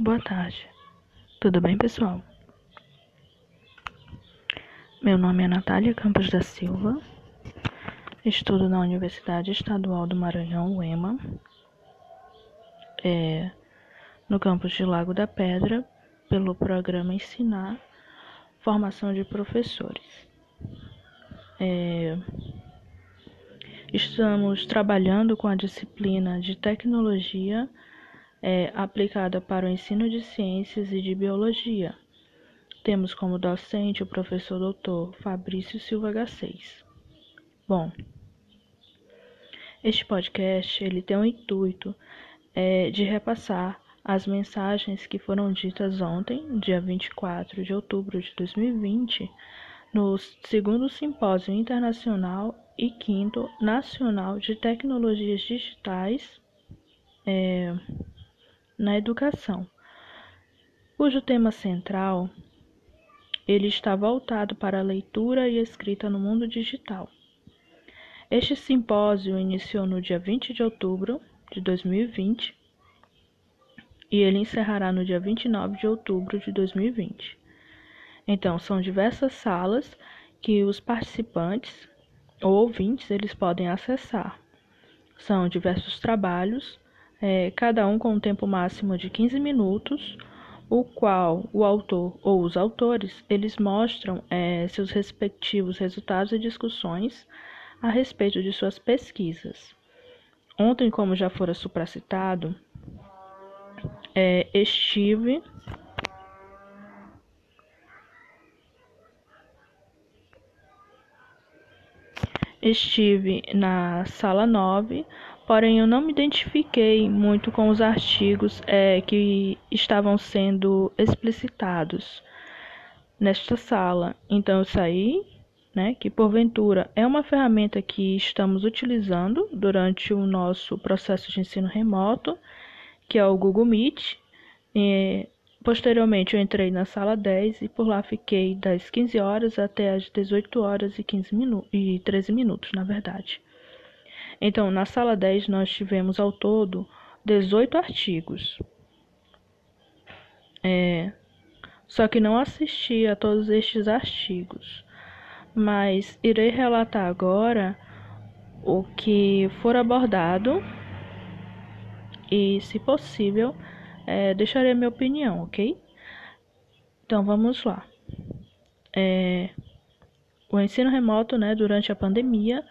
Boa tarde. Tudo bem, pessoal? Meu nome é Natália Campos da Silva. Estudo na Universidade Estadual do Maranhão, UEMA, é, no campus de Lago da Pedra, pelo programa Ensinar Formação de Professores. É, estamos trabalhando com a disciplina de Tecnologia é, aplicada para o ensino de ciências e de biologia. Temos como docente o professor doutor Fabrício Silva H6. Bom, este podcast ele tem o intuito é, de repassar as mensagens que foram ditas ontem, dia 24 de outubro de 2020, no segundo Simpósio Internacional e quinto Nacional de Tecnologias Digitais é, na Educação, cujo tema central ele está voltado para a leitura e escrita no mundo digital. Este simpósio iniciou no dia 20 de outubro de 2020 e ele encerrará no dia 29 de outubro de 2020. Então, são diversas salas que os participantes ou ouvintes eles podem acessar. São diversos trabalhos, é, cada um com um tempo máximo de 15 minutos, o qual o autor ou os autores eles mostram é, seus respectivos resultados e discussões a respeito de suas pesquisas. Ontem, como já fora supracitado, é, estive estive na sala 9, porém eu não me identifiquei muito com os artigos é, que estavam sendo explicitados nesta sala. Então eu saí né, que porventura é uma ferramenta que estamos utilizando durante o nosso processo de ensino remoto, que é o Google Meet. E, posteriormente eu entrei na sala 10 e por lá fiquei das 15 horas até as 18 horas e 15 minutos e 13 minutos, na verdade. Então, na sala 10 nós tivemos ao todo 18 artigos. É, só que não assisti a todos estes artigos mas irei relatar agora o que for abordado e, se possível, é, deixarei a minha opinião, ok? Então vamos lá. É, o ensino remoto, né, durante a pandemia,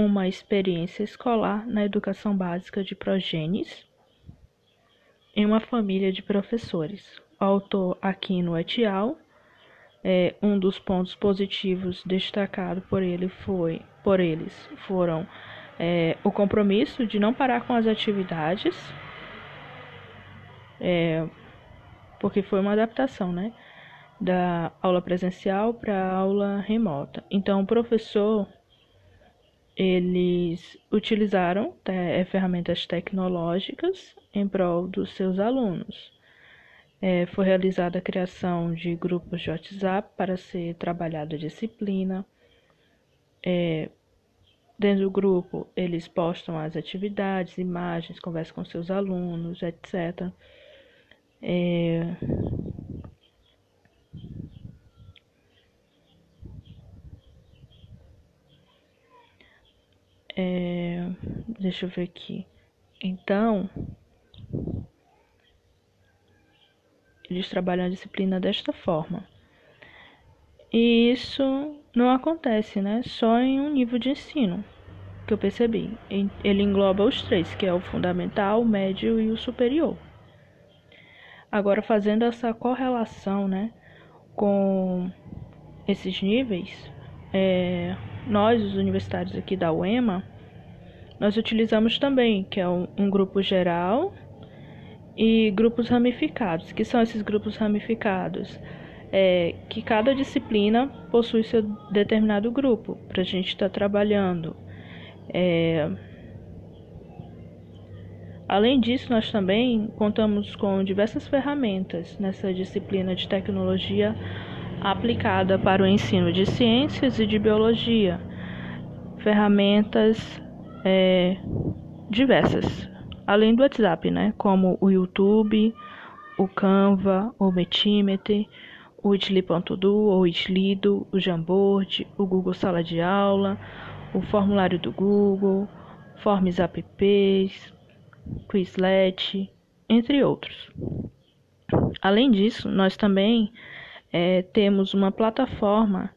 uma experiência escolar na educação básica de Progenes em uma família de professores. O autor Aquino et al é, um dos pontos positivos destacado por ele foi, por eles foram é, o compromisso de não parar com as atividades, é, porque foi uma adaptação, né, da aula presencial para aula remota. Então, o professor eles utilizaram é, ferramentas tecnológicas em prol dos seus alunos. É, foi realizada a criação de grupos de WhatsApp para ser trabalhada a disciplina. É, dentro do grupo, eles postam as atividades, imagens, conversam com seus alunos, etc. É, é, deixa eu ver aqui. Então, Eles trabalham a disciplina desta forma. E isso não acontece, né? Só em um nível de ensino, que eu percebi. Ele engloba os três, que é o fundamental, o médio e o superior. Agora, fazendo essa correlação, né, com esses níveis, é, nós, os universitários aqui da UEMA, nós utilizamos também, que é um, um grupo geral, e grupos ramificados. que são esses grupos ramificados? É que cada disciplina possui seu determinado grupo para a gente estar tá trabalhando. É... Além disso, nós também contamos com diversas ferramentas nessa disciplina de tecnologia aplicada para o ensino de ciências e de biologia. Ferramentas é, diversas, além do WhatsApp, né? Como o YouTube, o Canva, o Metimeter, o Itli.do ou Itlido, o Jamboard, o Google Sala de Aula, o formulário do Google, Forms Apps, Quizlet, entre outros. Além disso, nós também é, temos uma plataforma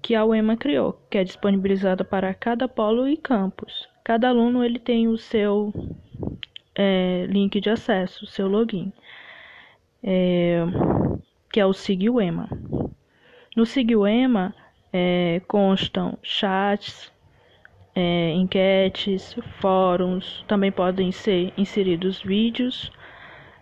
que a UEMA criou, que é disponibilizada para cada polo e campus. Cada aluno ele tem o seu é, link de acesso, o seu login, é, que é o SigUEMA. No SigUEMA é, constam chats, é, enquetes, fóruns, também podem ser inseridos vídeos,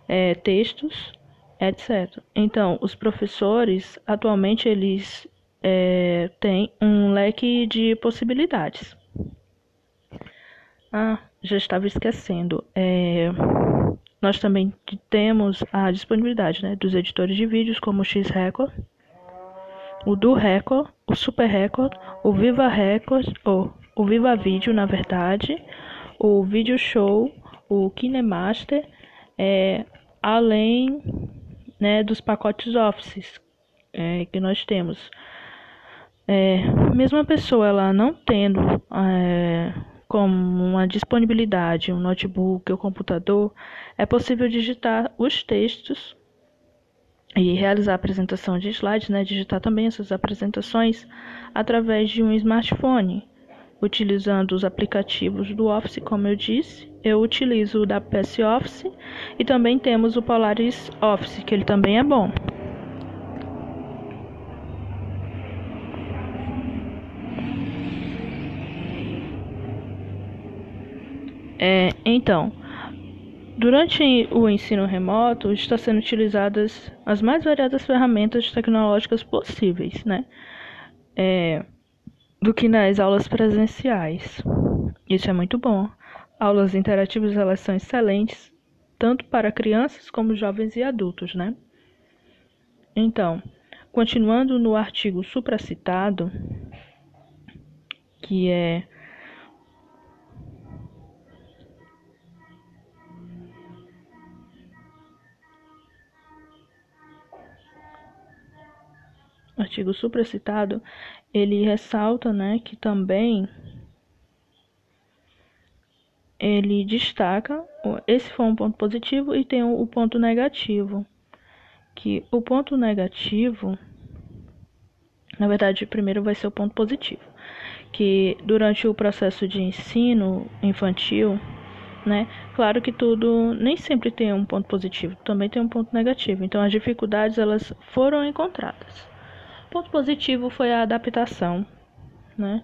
é, textos, etc. Então, os professores atualmente eles é, têm um leque de possibilidades. Ah, já estava esquecendo. É, nós também temos a disponibilidade né, dos editores de vídeos como o X-Record, o Do Record, o Super Record, o Viva Record, ou o Viva Vídeo, na verdade, o Video Show, o KineMaster, é, além né, dos pacotes Office é, que nós temos. É, mesmo a pessoa ela não tendo é, como uma disponibilidade um notebook ou computador, é possível digitar os textos e realizar a apresentação de slides, né, digitar também essas apresentações através de um smartphone utilizando os aplicativos do Office, como eu disse. Eu utilizo o da PS Office e também temos o Polaris Office, que ele também é bom. É, então, durante o ensino remoto, está sendo utilizadas as mais variadas ferramentas tecnológicas possíveis, né? É, do que nas aulas presenciais. Isso é muito bom. Aulas interativas elas são excelentes, tanto para crianças como jovens e adultos, né? Então, continuando no artigo supracitado, que é artigo supracitado, ele ressalta, né, que também ele destaca, esse foi um ponto positivo e tem o ponto negativo, que o ponto negativo, na verdade, primeiro vai ser o ponto positivo, que durante o processo de ensino infantil, né, claro que tudo nem sempre tem um ponto positivo, também tem um ponto negativo. Então as dificuldades elas foram encontradas ponto positivo foi a adaptação, né?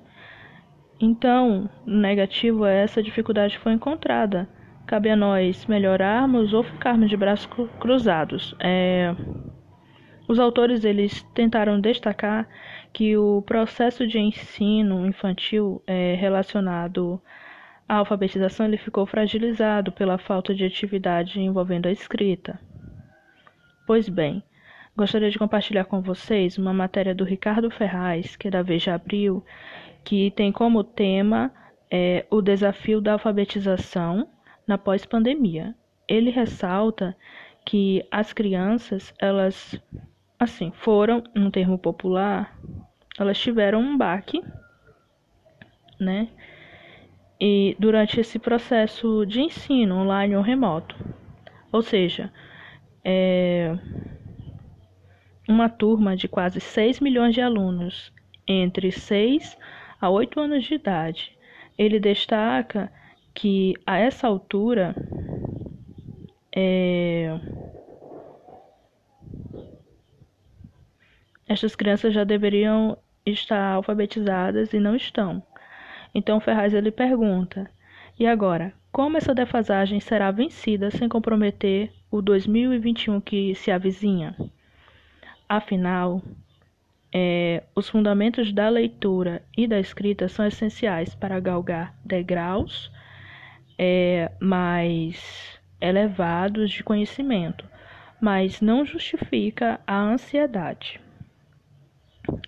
Então, negativo é essa dificuldade foi encontrada. Cabe a nós melhorarmos ou ficarmos de braços cruzados. É... Os autores eles tentaram destacar que o processo de ensino infantil é, relacionado à alfabetização ele ficou fragilizado pela falta de atividade envolvendo a escrita. Pois bem, Gostaria de compartilhar com vocês uma matéria do Ricardo Ferraz, que é da Veja Abril, que tem como tema é, o desafio da alfabetização na pós-pandemia. Ele ressalta que as crianças, elas, assim, foram, no termo popular, elas tiveram um baque, né? E durante esse processo de ensino online ou remoto. Ou seja, é, uma turma de quase 6 milhões de alunos entre 6 a 8 anos de idade. Ele destaca que a essa altura é, estas crianças já deveriam estar alfabetizadas e não estão. Então Ferraz ele pergunta: e agora, como essa defasagem será vencida sem comprometer o 2021 que se avizinha? Afinal, é, os fundamentos da leitura e da escrita são essenciais para galgar degraus é, mais elevados de conhecimento, mas não justifica a ansiedade.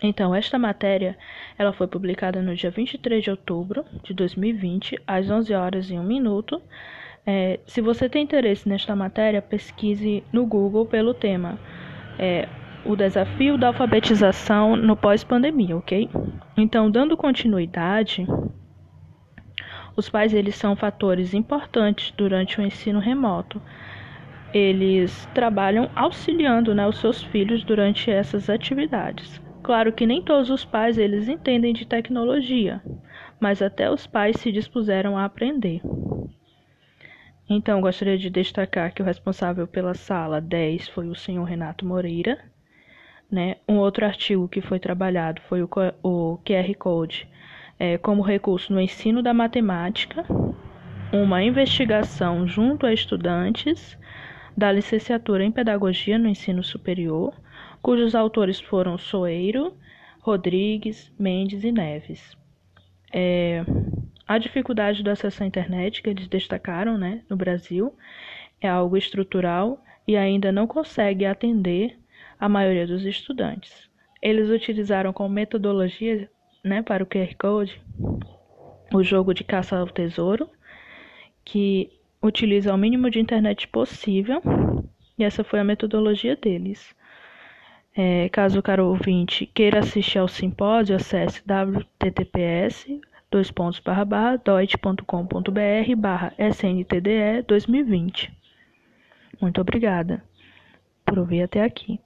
Então, esta matéria ela foi publicada no dia 23 de outubro de 2020, às 11 horas e 1 minuto, É, se você tem interesse nesta matéria, pesquise no Google pelo tema. É, o desafio da alfabetização no pós-pandemia, ok? Então, dando continuidade, os pais eles são fatores importantes durante o ensino remoto. Eles trabalham auxiliando né, os seus filhos durante essas atividades. Claro que nem todos os pais eles entendem de tecnologia, mas até os pais se dispuseram a aprender. Então, gostaria de destacar que o responsável pela sala 10 foi o senhor Renato Moreira. Né? Um outro artigo que foi trabalhado foi o, o QR Code é, como recurso no ensino da matemática, uma investigação junto a estudantes da licenciatura em Pedagogia no Ensino Superior, cujos autores foram Soeiro, Rodrigues, Mendes e Neves. É, a dificuldade do acesso à internet que eles destacaram né, no Brasil é algo estrutural e ainda não consegue atender a maioria dos estudantes. Eles utilizaram como metodologia né, para o QR Code o jogo de caça ao tesouro, que utiliza o mínimo de internet possível, e essa foi a metodologia deles. É, caso o caro ouvinte queira assistir ao simpósio, acesse www.ttps dois pontos barra barra doit.com.br barra SNTDE 2020. Muito obrigada por até aqui.